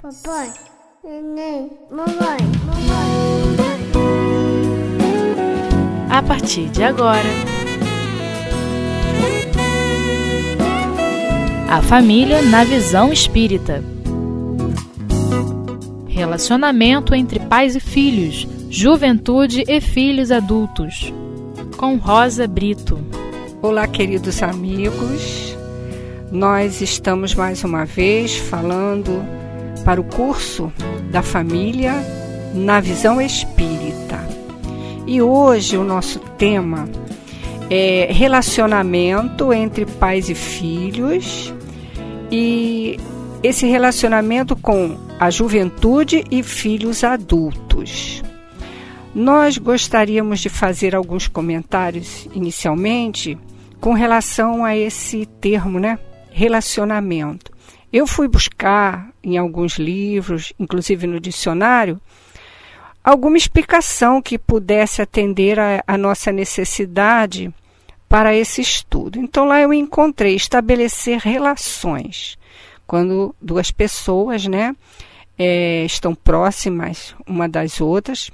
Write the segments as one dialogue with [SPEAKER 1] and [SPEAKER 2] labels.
[SPEAKER 1] Papai, neném, mamãe, mamãe.
[SPEAKER 2] A partir de agora, a família na visão espírita. Relacionamento entre pais e filhos, juventude e filhos adultos. Com Rosa Brito.
[SPEAKER 3] Olá, queridos amigos. Nós estamos mais uma vez falando para o curso da família na visão espírita. E hoje o nosso tema é relacionamento entre pais e filhos e esse relacionamento com a juventude e filhos adultos. Nós gostaríamos de fazer alguns comentários inicialmente com relação a esse termo, né? Relacionamento. Eu fui buscar em alguns livros, inclusive no dicionário, alguma explicação que pudesse atender a, a nossa necessidade para esse estudo. Então lá eu encontrei estabelecer relações quando duas pessoas, né, é, estão próximas uma das outras.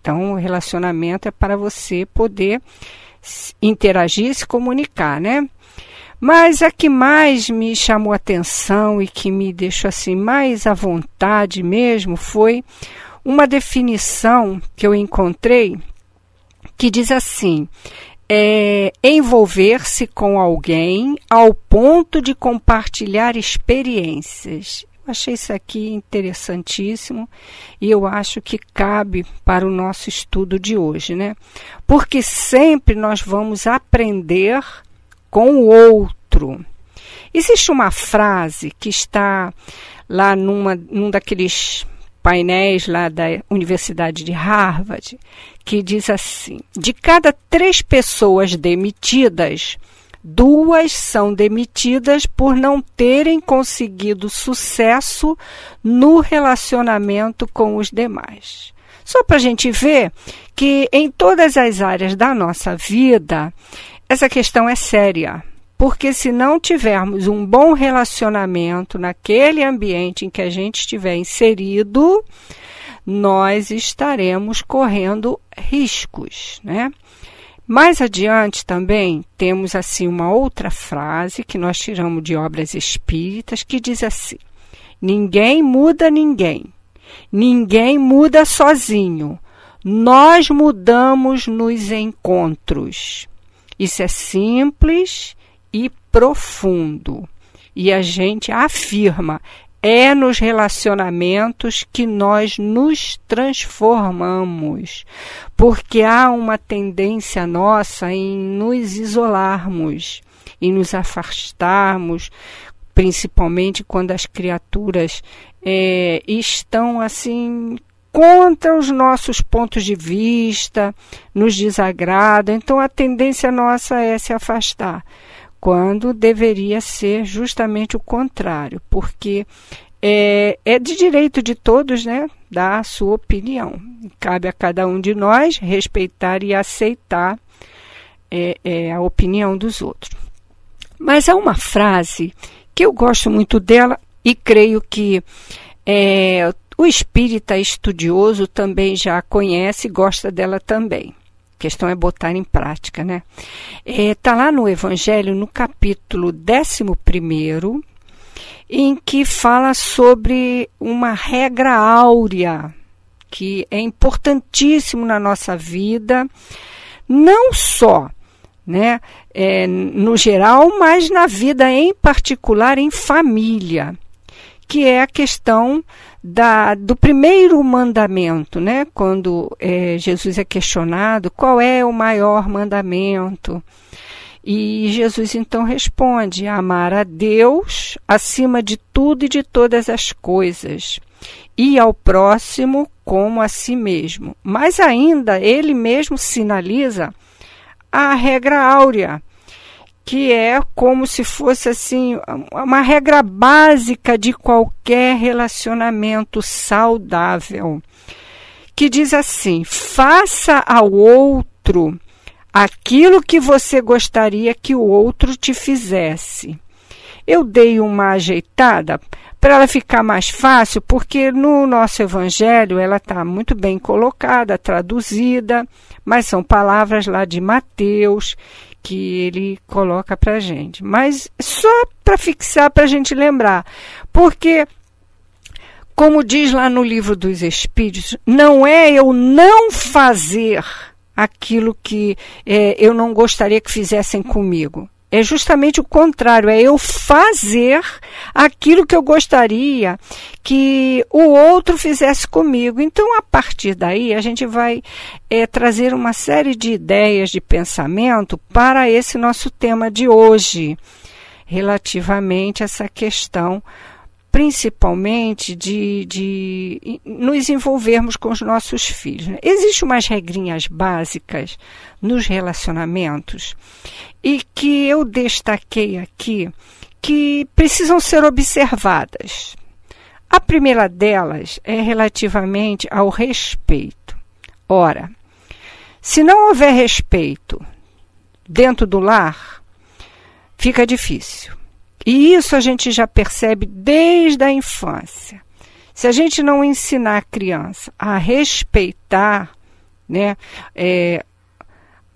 [SPEAKER 3] Então o relacionamento é para você poder interagir, se comunicar, né? Mas a que mais me chamou atenção e que me deixou assim mais à vontade mesmo foi uma definição que eu encontrei que diz assim: é, envolver-se com alguém ao ponto de compartilhar experiências. Eu achei isso aqui interessantíssimo e eu acho que cabe para o nosso estudo de hoje, né? Porque sempre nós vamos aprender com o outro. Existe uma frase que está lá numa, num daqueles painéis lá da Universidade de Harvard, que diz assim: de cada três pessoas demitidas, duas são demitidas por não terem conseguido sucesso no relacionamento com os demais. Só para a gente ver que em todas as áreas da nossa vida, essa questão é séria, porque se não tivermos um bom relacionamento naquele ambiente em que a gente estiver inserido, nós estaremos correndo riscos, né? Mais adiante também temos assim uma outra frase que nós tiramos de obras espíritas que diz assim: Ninguém muda ninguém. Ninguém muda sozinho. Nós mudamos nos encontros. Isso é simples e profundo. E a gente afirma: é nos relacionamentos que nós nos transformamos, porque há uma tendência nossa em nos isolarmos e nos afastarmos, principalmente quando as criaturas é, estão assim contra os nossos pontos de vista, nos desagradam. Então a tendência nossa é se afastar, quando deveria ser justamente o contrário, porque é, é de direito de todos, né, dar a sua opinião. Cabe a cada um de nós respeitar e aceitar é, é, a opinião dos outros. Mas há uma frase que eu gosto muito dela e creio que é, o espírita estudioso também já conhece e gosta dela também. A questão é botar em prática, né? Está é, tá lá no Evangelho, no capítulo 11, em que fala sobre uma regra áurea que é importantíssimo na nossa vida, não só né, é, no geral, mas na vida em particular em família que é a questão da, do primeiro mandamento, né? Quando é, Jesus é questionado qual é o maior mandamento. E Jesus então responde: amar a Deus acima de tudo e de todas as coisas, e ao próximo como a si mesmo. Mas ainda ele mesmo sinaliza a regra áurea, que é como se fosse assim uma regra básica de qualquer relacionamento saudável, que diz assim: faça ao outro aquilo que você gostaria que o outro te fizesse. Eu dei uma ajeitada para ela ficar mais fácil, porque no nosso evangelho ela está muito bem colocada, traduzida, mas são palavras lá de Mateus que ele coloca para a gente. Mas só para fixar, para a gente lembrar, porque como diz lá no livro dos Espíritos, não é eu não fazer aquilo que é, eu não gostaria que fizessem comigo. É justamente o contrário, é eu fazer aquilo que eu gostaria que o outro fizesse comigo. Então, a partir daí, a gente vai é, trazer uma série de ideias de pensamento para esse nosso tema de hoje, relativamente a essa questão principalmente de, de nos envolvermos com os nossos filhos. Né? Existem umas regrinhas básicas nos relacionamentos e que eu destaquei aqui que precisam ser observadas. A primeira delas é relativamente ao respeito. Ora, se não houver respeito dentro do lar, fica difícil. E isso a gente já percebe desde a infância. Se a gente não ensinar a criança a respeitar né, é,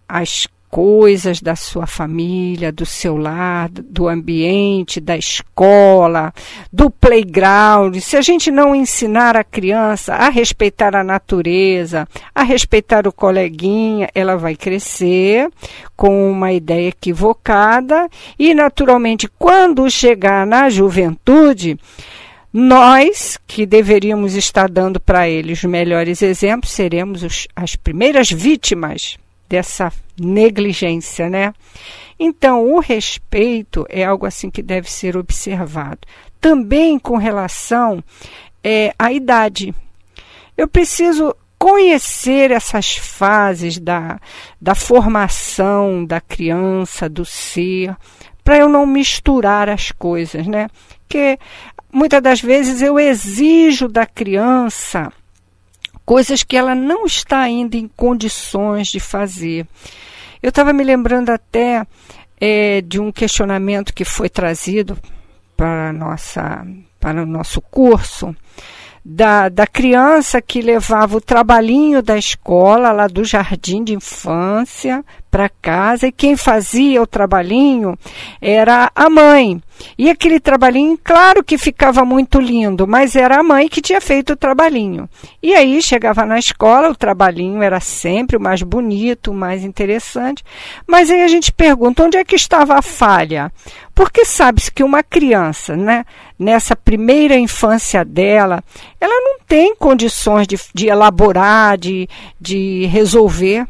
[SPEAKER 3] as coisas da sua família, do seu lar, do ambiente, da escola, do playground, se a gente não ensinar a criança a respeitar a natureza, a respeitar o coleguinha, ela vai crescer com uma ideia equivocada e, naturalmente, quando chegar na juventude, nós, que deveríamos estar dando para eles os melhores exemplos, seremos os, as primeiras vítimas dessa negligência, né? Então, o respeito é algo assim que deve ser observado. Também com relação é, à idade. Eu preciso conhecer essas fases da, da formação da criança, do ser, para eu não misturar as coisas, né? Porque muitas das vezes eu exijo da criança coisas que ela não está ainda em condições de fazer. Eu estava me lembrando até é, de um questionamento que foi trazido para, nossa, para o nosso curso, da, da criança que levava o trabalhinho da escola, lá do jardim de infância, para casa, e quem fazia o trabalhinho era a mãe. E aquele trabalhinho, claro que ficava muito lindo, mas era a mãe que tinha feito o trabalhinho. E aí chegava na escola, o trabalhinho era sempre o mais bonito, o mais interessante. Mas aí a gente pergunta onde é que estava a falha? Porque sabe-se que uma criança, né, nessa primeira infância dela, ela não tem condições de, de elaborar, de, de resolver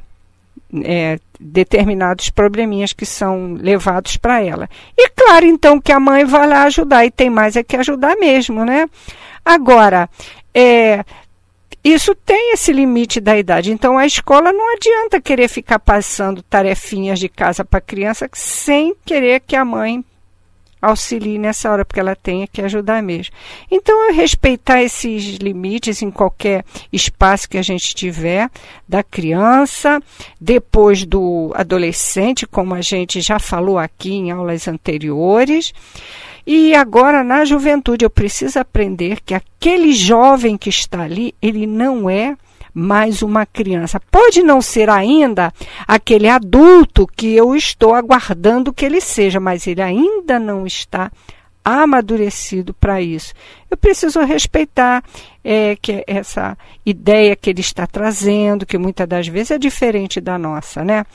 [SPEAKER 3] é, determinados probleminhas que são levados para ela. E claro, então, que a mãe vai lá ajudar, e tem mais é que ajudar mesmo, né? Agora, é, isso tem esse limite da idade. Então, a escola não adianta querer ficar passando tarefinhas de casa para a criança sem querer que a mãe auxilie nessa hora, porque ela tem que ajudar mesmo. Então, é respeitar esses limites em qualquer espaço que a gente tiver, da criança, depois do adolescente, como a gente já falou aqui em aulas anteriores. E agora, na juventude, eu preciso aprender que aquele jovem que está ali, ele não é mais uma criança. Pode não ser ainda aquele adulto que eu estou aguardando que ele seja, mas ele ainda não está amadurecido para isso. Eu preciso respeitar é, que essa ideia que ele está trazendo, que muitas das vezes é diferente da nossa, né?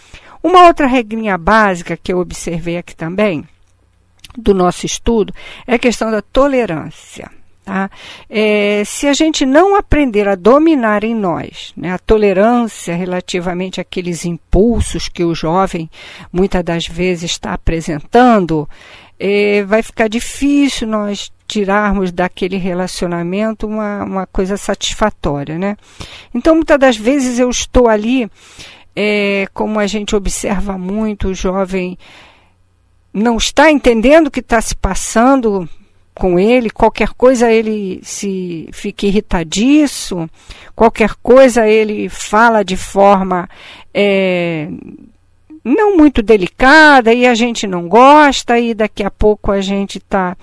[SPEAKER 3] Uma outra regrinha básica que eu observei aqui também do nosso estudo é a questão da tolerância. Tá? É, se a gente não aprender a dominar em nós né, a tolerância relativamente àqueles impulsos que o jovem muitas das vezes está apresentando, é, vai ficar difícil nós tirarmos daquele relacionamento uma, uma coisa satisfatória. Né? Então, muitas das vezes eu estou ali, é, como a gente observa muito, o jovem não está entendendo o que está se passando com ele, qualquer coisa ele se fica irritadiço, qualquer coisa ele fala de forma é, não muito delicada e a gente não gosta e daqui a pouco a gente está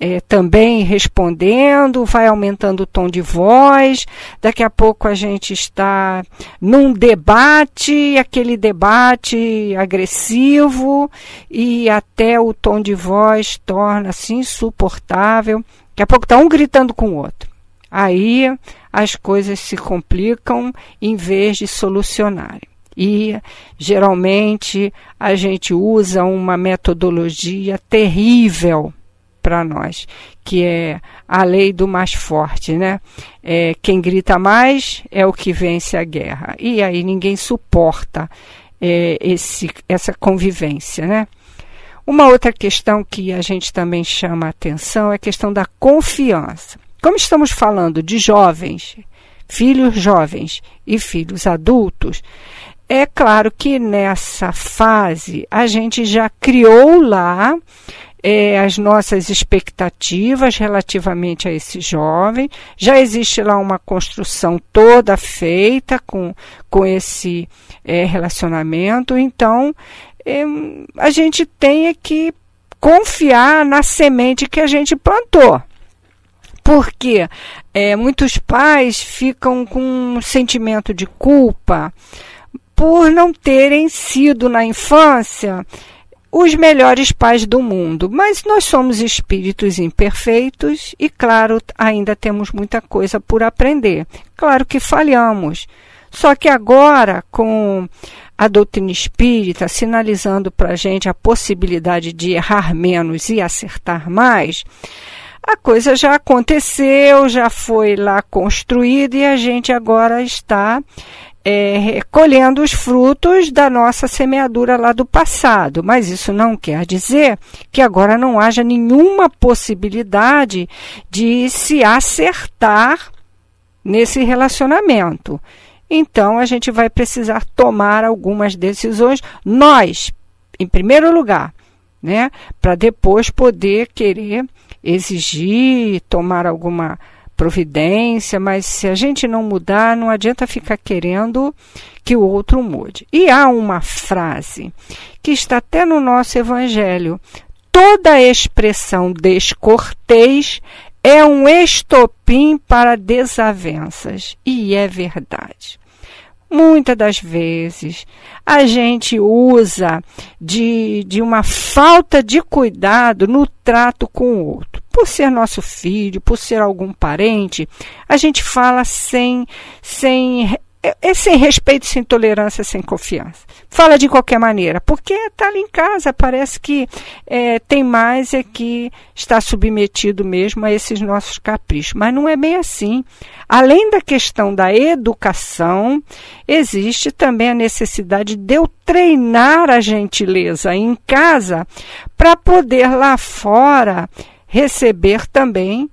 [SPEAKER 3] é, também respondendo, vai aumentando o tom de voz, daqui a pouco a gente está num debate, aquele debate agressivo, e até o tom de voz torna-se insuportável. Daqui a pouco está um gritando com o outro. Aí as coisas se complicam em vez de solucionarem. E geralmente a gente usa uma metodologia terrível para nós, que é a lei do mais forte, né? É, quem grita mais é o que vence a guerra. E aí ninguém suporta é, esse, essa convivência, né? Uma outra questão que a gente também chama a atenção é a questão da confiança. Como estamos falando de jovens, filhos jovens e filhos adultos, é claro que nessa fase a gente já criou lá é, as nossas expectativas relativamente a esse jovem. Já existe lá uma construção toda feita com, com esse é, relacionamento, então é, a gente tem que confiar na semente que a gente plantou. Porque é, muitos pais ficam com um sentimento de culpa por não terem sido na infância os melhores pais do mundo, mas nós somos espíritos imperfeitos e, claro, ainda temos muita coisa por aprender. Claro que falhamos. Só que agora, com a doutrina espírita sinalizando para a gente a possibilidade de errar menos e acertar mais, a coisa já aconteceu, já foi lá construída e a gente agora está é, colhendo os frutos da nossa semeadura lá do passado. Mas isso não quer dizer que agora não haja nenhuma possibilidade de se acertar nesse relacionamento. Então a gente vai precisar tomar algumas decisões, nós, em primeiro lugar, né, para depois poder querer exigir, tomar alguma providência, mas se a gente não mudar, não adianta ficar querendo que o outro mude. E há uma frase que está até no nosso evangelho: toda expressão descortês é um estopim para desavenças. E é verdade. Muitas das vezes a gente usa de, de uma falta de cuidado no trato com o outro por ser nosso filho, por ser algum parente, a gente fala sem, sem é, é sem respeito, sem tolerância, sem confiança. Fala de qualquer maneira, porque está ali em casa, parece que é, tem mais é que está submetido mesmo a esses nossos caprichos. Mas não é bem assim. Além da questão da educação, existe também a necessidade de eu treinar a gentileza em casa para poder lá fora receber também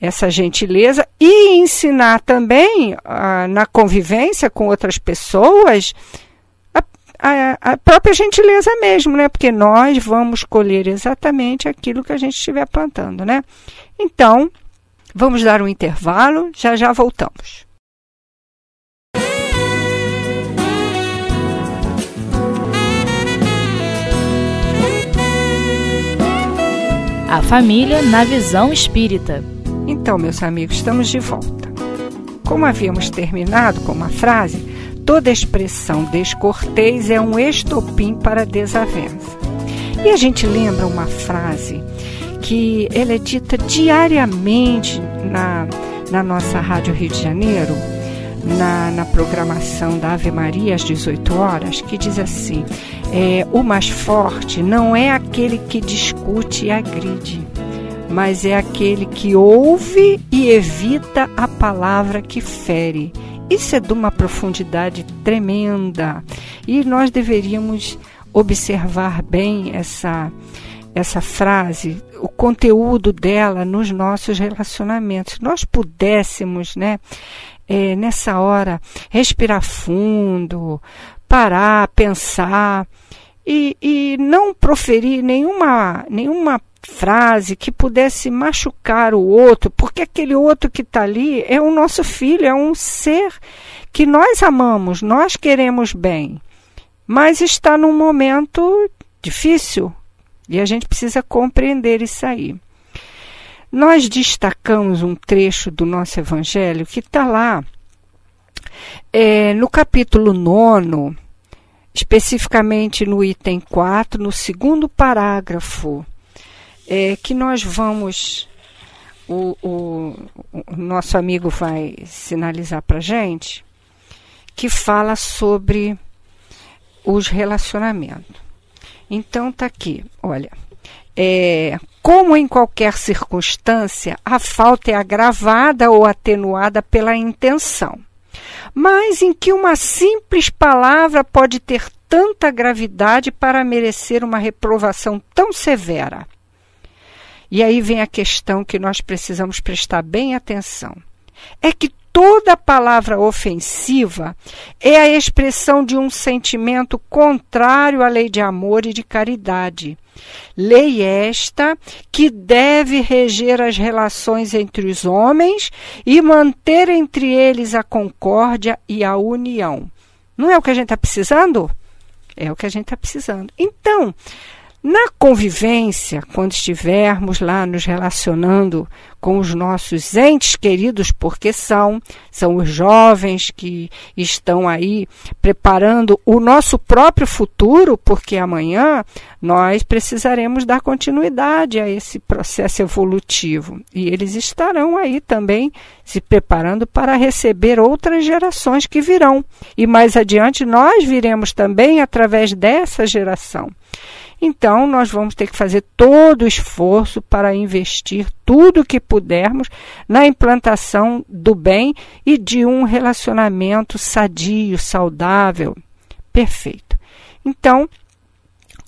[SPEAKER 3] essa gentileza e ensinar também ah, na convivência com outras pessoas a, a, a, própria gentileza mesmo, né? Porque nós vamos colher exatamente aquilo que a gente estiver plantando, né? Então, vamos dar um intervalo, já já voltamos.
[SPEAKER 2] A família na visão espírita.
[SPEAKER 3] Então, meus amigos, estamos de volta. Como havíamos terminado com uma frase, toda expressão descortês é um estopim para desavença. E a gente lembra uma frase que ela é dita diariamente na, na nossa Rádio Rio de Janeiro, na, na programação da Ave Maria às 18 horas, que diz assim: é, o mais forte não é aquele que discute e agride, mas é aquele que ouve e evita a palavra que fere. Isso é de uma profundidade tremenda e nós deveríamos observar bem essa essa frase, o conteúdo dela nos nossos relacionamentos. Se nós pudéssemos, né, é, nessa hora, respirar fundo, parar, pensar e, e não proferir nenhuma, nenhuma frase que pudesse machucar o outro, porque aquele outro que está ali é o nosso filho, é um ser que nós amamos, nós queremos bem. mas está num momento difícil e a gente precisa compreender isso aí. Nós destacamos um trecho do nosso Evangelho que está lá é, no capítulo 9, especificamente no item 4, no segundo parágrafo, é, que nós vamos. O, o, o nosso amigo vai sinalizar para gente, que fala sobre os relacionamentos. Então tá aqui, olha. É, como em qualquer circunstância, a falta é agravada ou atenuada pela intenção mas em que uma simples palavra pode ter tanta gravidade para merecer uma reprovação tão severa. E aí vem a questão que nós precisamos prestar bem atenção. É que toda palavra ofensiva é a expressão de um sentimento contrário à lei de amor e de caridade. Lei esta que deve reger as relações entre os homens e manter entre eles a concórdia e a união. Não é o que a gente está precisando? É o que a gente está precisando. Então, na convivência, quando estivermos lá nos relacionando com os nossos entes queridos, porque são, são os jovens que estão aí preparando o nosso próprio futuro, porque amanhã nós precisaremos dar continuidade a esse processo evolutivo. E eles estarão aí também se preparando para receber outras gerações que virão. E mais adiante nós viremos também através dessa geração. Então, nós vamos ter que fazer todo o esforço para investir tudo o que pudermos na implantação do bem e de um relacionamento sadio, saudável, perfeito. Então,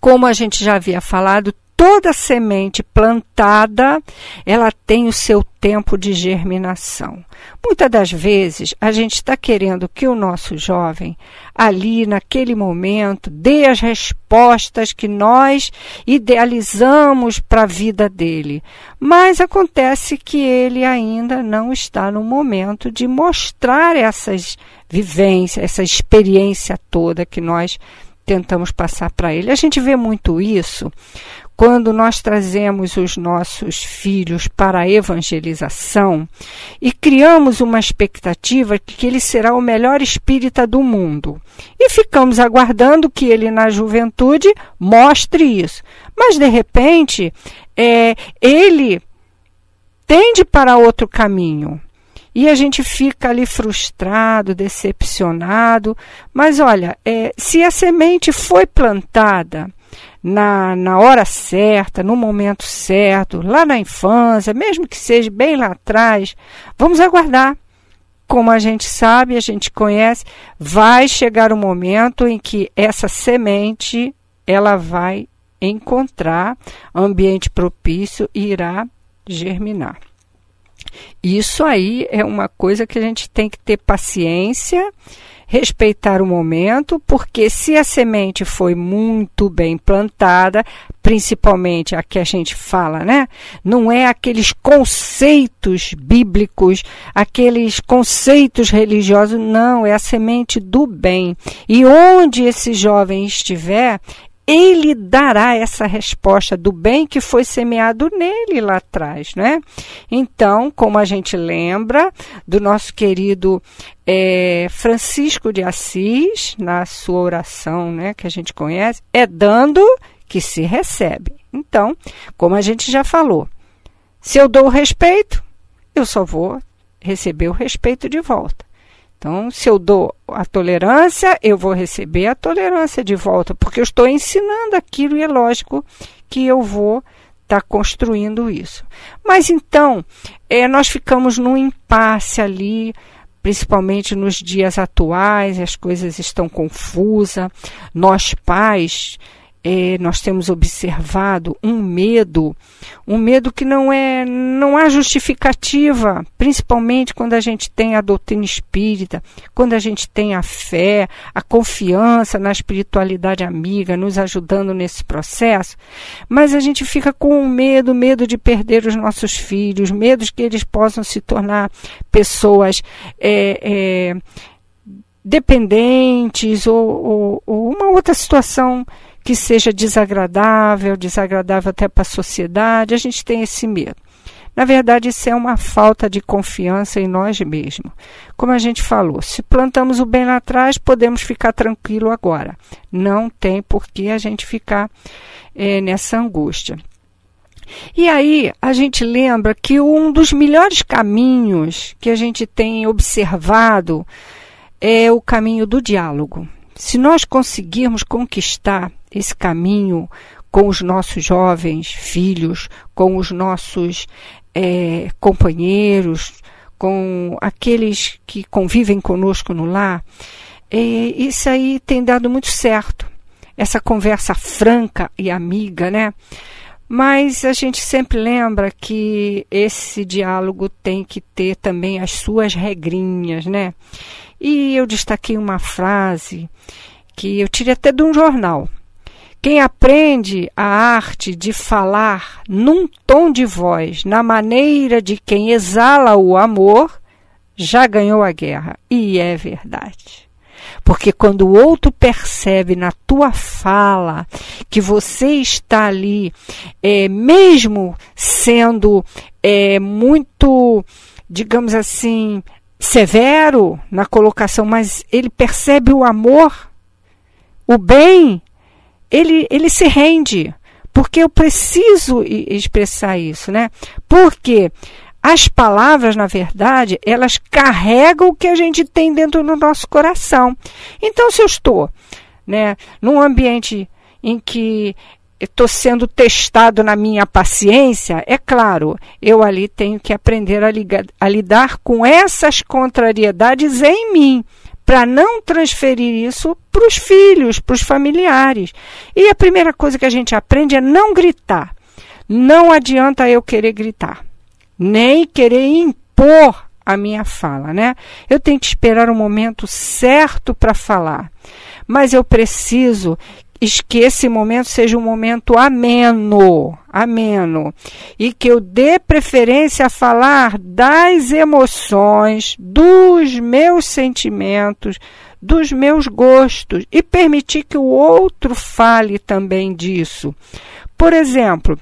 [SPEAKER 3] como a gente já havia falado, toda semente plantada, ela tem o seu tempo de germinação. Muitas das vezes, a gente está querendo que o nosso jovem, ali naquele momento, dê as respostas que nós idealizamos para a vida dele. Mas acontece que ele ainda não está no momento de mostrar essas vivências, essa experiência toda que nós tentamos passar para ele. A gente vê muito isso quando nós trazemos os nossos filhos para a evangelização e criamos uma expectativa de que ele será o melhor espírita do mundo. E ficamos aguardando que ele, na juventude, mostre isso. Mas, de repente, é, ele tende para outro caminho. E a gente fica ali frustrado, decepcionado. Mas olha, é, se a semente foi plantada, na, na hora certa, no momento certo, lá na infância, mesmo que seja bem lá atrás, vamos aguardar. Como a gente sabe, a gente conhece, vai chegar o momento em que essa semente ela vai encontrar ambiente propício e irá germinar. Isso aí é uma coisa que a gente tem que ter paciência respeitar o momento, porque se a semente foi muito bem plantada, principalmente a que a gente fala, né? Não é aqueles conceitos bíblicos, aqueles conceitos religiosos, não, é a semente do bem. E onde esse jovem estiver, ele dará essa resposta do bem que foi semeado nele lá atrás, né? Então, como a gente lembra do nosso querido é, Francisco de Assis, na sua oração, né, que a gente conhece, é dando que se recebe. Então, como a gente já falou, se eu dou o respeito, eu só vou receber o respeito de volta. Então, se eu dou a tolerância, eu vou receber a tolerância de volta, porque eu estou ensinando aquilo e é lógico que eu vou estar tá construindo isso. Mas então, é, nós ficamos num impasse ali, principalmente nos dias atuais, as coisas estão confusas. Nós, pais, é, nós temos observado um medo, um medo que não é, não há justificativa, principalmente quando a gente tem a doutrina espírita, quando a gente tem a fé, a confiança na espiritualidade amiga, nos ajudando nesse processo, mas a gente fica com um medo, medo de perder os nossos filhos, medo de que eles possam se tornar pessoas é, é, dependentes ou, ou, ou uma outra situação que seja desagradável, desagradável até para a sociedade, a gente tem esse medo. Na verdade, isso é uma falta de confiança em nós mesmos. Como a gente falou, se plantamos o bem lá atrás, podemos ficar tranquilo agora. Não tem por que a gente ficar é, nessa angústia. E aí a gente lembra que um dos melhores caminhos que a gente tem observado é o caminho do diálogo. Se nós conseguirmos conquistar esse caminho com os nossos jovens filhos, com os nossos é, companheiros, com aqueles que convivem conosco no lar, é, isso aí tem dado muito certo. Essa conversa franca e amiga, né? Mas a gente sempre lembra que esse diálogo tem que ter também as suas regrinhas, né? E eu destaquei uma frase que eu tirei até de um jornal. Quem aprende a arte de falar num tom de voz, na maneira de quem exala o amor, já ganhou a guerra. E é verdade. Porque quando o outro percebe na tua fala que você está ali, é, mesmo sendo é, muito, digamos assim, severo na colocação, mas ele percebe o amor, o bem, ele, ele se rende. Porque eu preciso expressar isso, né? Porque as palavras, na verdade, elas carregam o que a gente tem dentro do nosso coração. Então, se eu estou né, num ambiente em que estou sendo testado na minha paciência, é claro, eu ali tenho que aprender a, ligar, a lidar com essas contrariedades em mim, para não transferir isso para os filhos, para os familiares. E a primeira coisa que a gente aprende é não gritar. Não adianta eu querer gritar nem querer impor a minha fala, né? Eu tenho que esperar o momento certo para falar, mas eu preciso que esse momento seja um momento ameno, ameno, e que eu dê preferência a falar das emoções, dos meus sentimentos, dos meus gostos e permitir que o outro fale também disso. Por exemplo,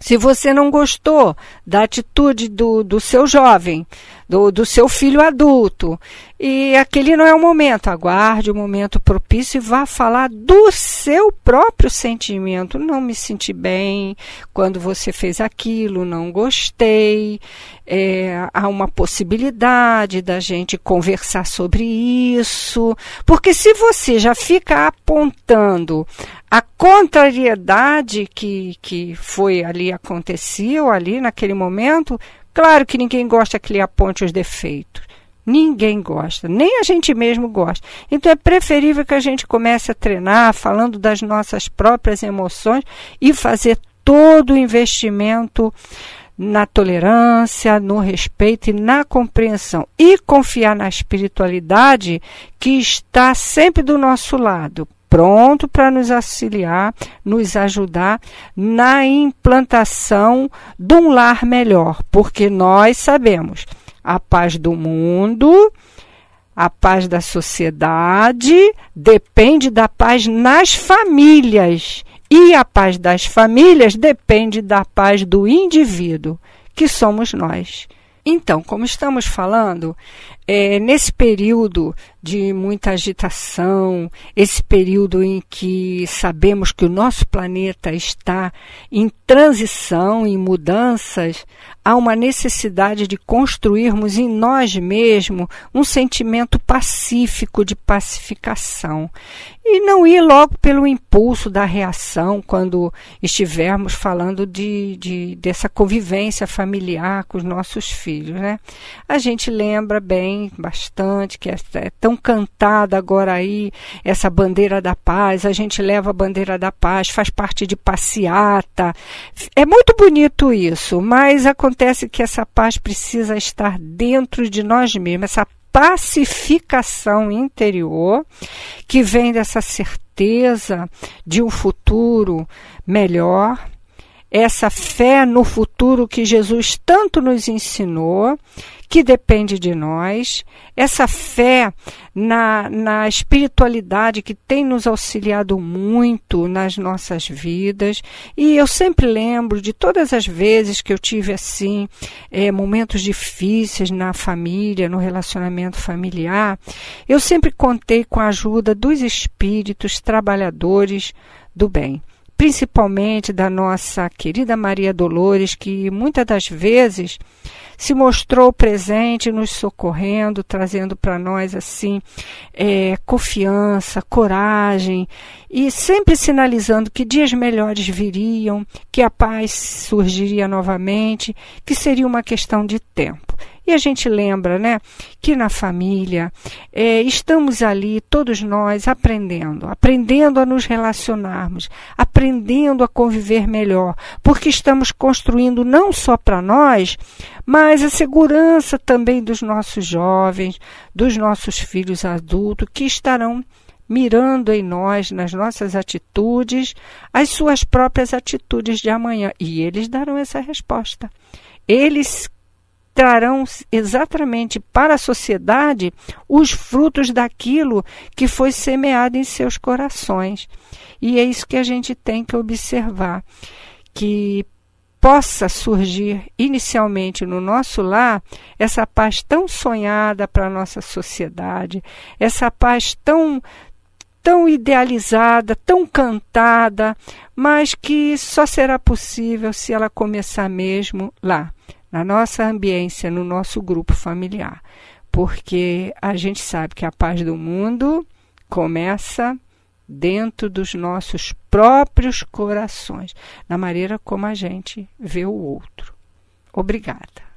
[SPEAKER 3] se você não gostou da atitude do, do seu jovem, do, do seu filho adulto, e aquele não é o momento, aguarde o momento propício e vá falar do seu próprio sentimento. Não me senti bem quando você fez aquilo, não gostei. É, há uma possibilidade da gente conversar sobre isso, porque se você já fica apontando a contrariedade que, que foi ali, aconteceu ali naquele momento, claro que ninguém gosta que lhe aponte os defeitos. Ninguém gosta, nem a gente mesmo gosta. Então é preferível que a gente comece a treinar falando das nossas próprias emoções e fazer todo o investimento na tolerância, no respeito e na compreensão. E confiar na espiritualidade que está sempre do nosso lado, pronto para nos auxiliar, nos ajudar na implantação de um lar melhor, porque nós sabemos a paz do mundo, a paz da sociedade depende da paz nas famílias. E a paz das famílias depende da paz do indivíduo, que somos nós. Então, como estamos falando, é, nesse período de muita agitação, esse período em que sabemos que o nosso planeta está em transição, em mudanças, há uma necessidade de construirmos em nós mesmos um sentimento pacífico de pacificação e não ir logo pelo impulso da reação quando estivermos falando de, de dessa convivência familiar com os nossos filhos, né? A gente lembra bem bastante que é, é tão cantada agora aí essa bandeira da paz, a gente leva a bandeira da paz, faz parte de passeata. É muito bonito isso, mas acontece que essa paz precisa estar dentro de nós mesmos, essa pacificação interior que vem dessa certeza de um futuro melhor essa fé no futuro que Jesus tanto nos ensinou, que depende de nós, essa fé na, na espiritualidade que tem nos auxiliado muito nas nossas vidas. E eu sempre lembro de todas as vezes que eu tive assim, é, momentos difíceis na família, no relacionamento familiar, eu sempre contei com a ajuda dos espíritos trabalhadores do bem principalmente da nossa querida Maria Dolores, que muitas das vezes se mostrou presente, nos socorrendo, trazendo para nós assim é, confiança, coragem e sempre sinalizando que dias melhores viriam, que a paz surgiria novamente, que seria uma questão de tempo. E a gente lembra, né, que na família é, estamos ali, todos nós, aprendendo, aprendendo a nos relacionarmos, aprendendo a conviver melhor, porque estamos construindo não só para nós, mas a segurança também dos nossos jovens, dos nossos filhos adultos, que estarão mirando em nós, nas nossas atitudes, as suas próprias atitudes de amanhã. E eles darão essa resposta. Eles trarão exatamente para a sociedade os frutos daquilo que foi semeado em seus corações. E é isso que a gente tem que observar, que possa surgir inicialmente no nosso lar essa paz tão sonhada para a nossa sociedade, essa paz tão tão idealizada, tão cantada, mas que só será possível se ela começar mesmo lá, na nossa ambiência, no nosso grupo familiar. Porque a gente sabe que a paz do mundo começa dentro dos nossos próprios corações, na maneira como a gente vê o outro. Obrigada.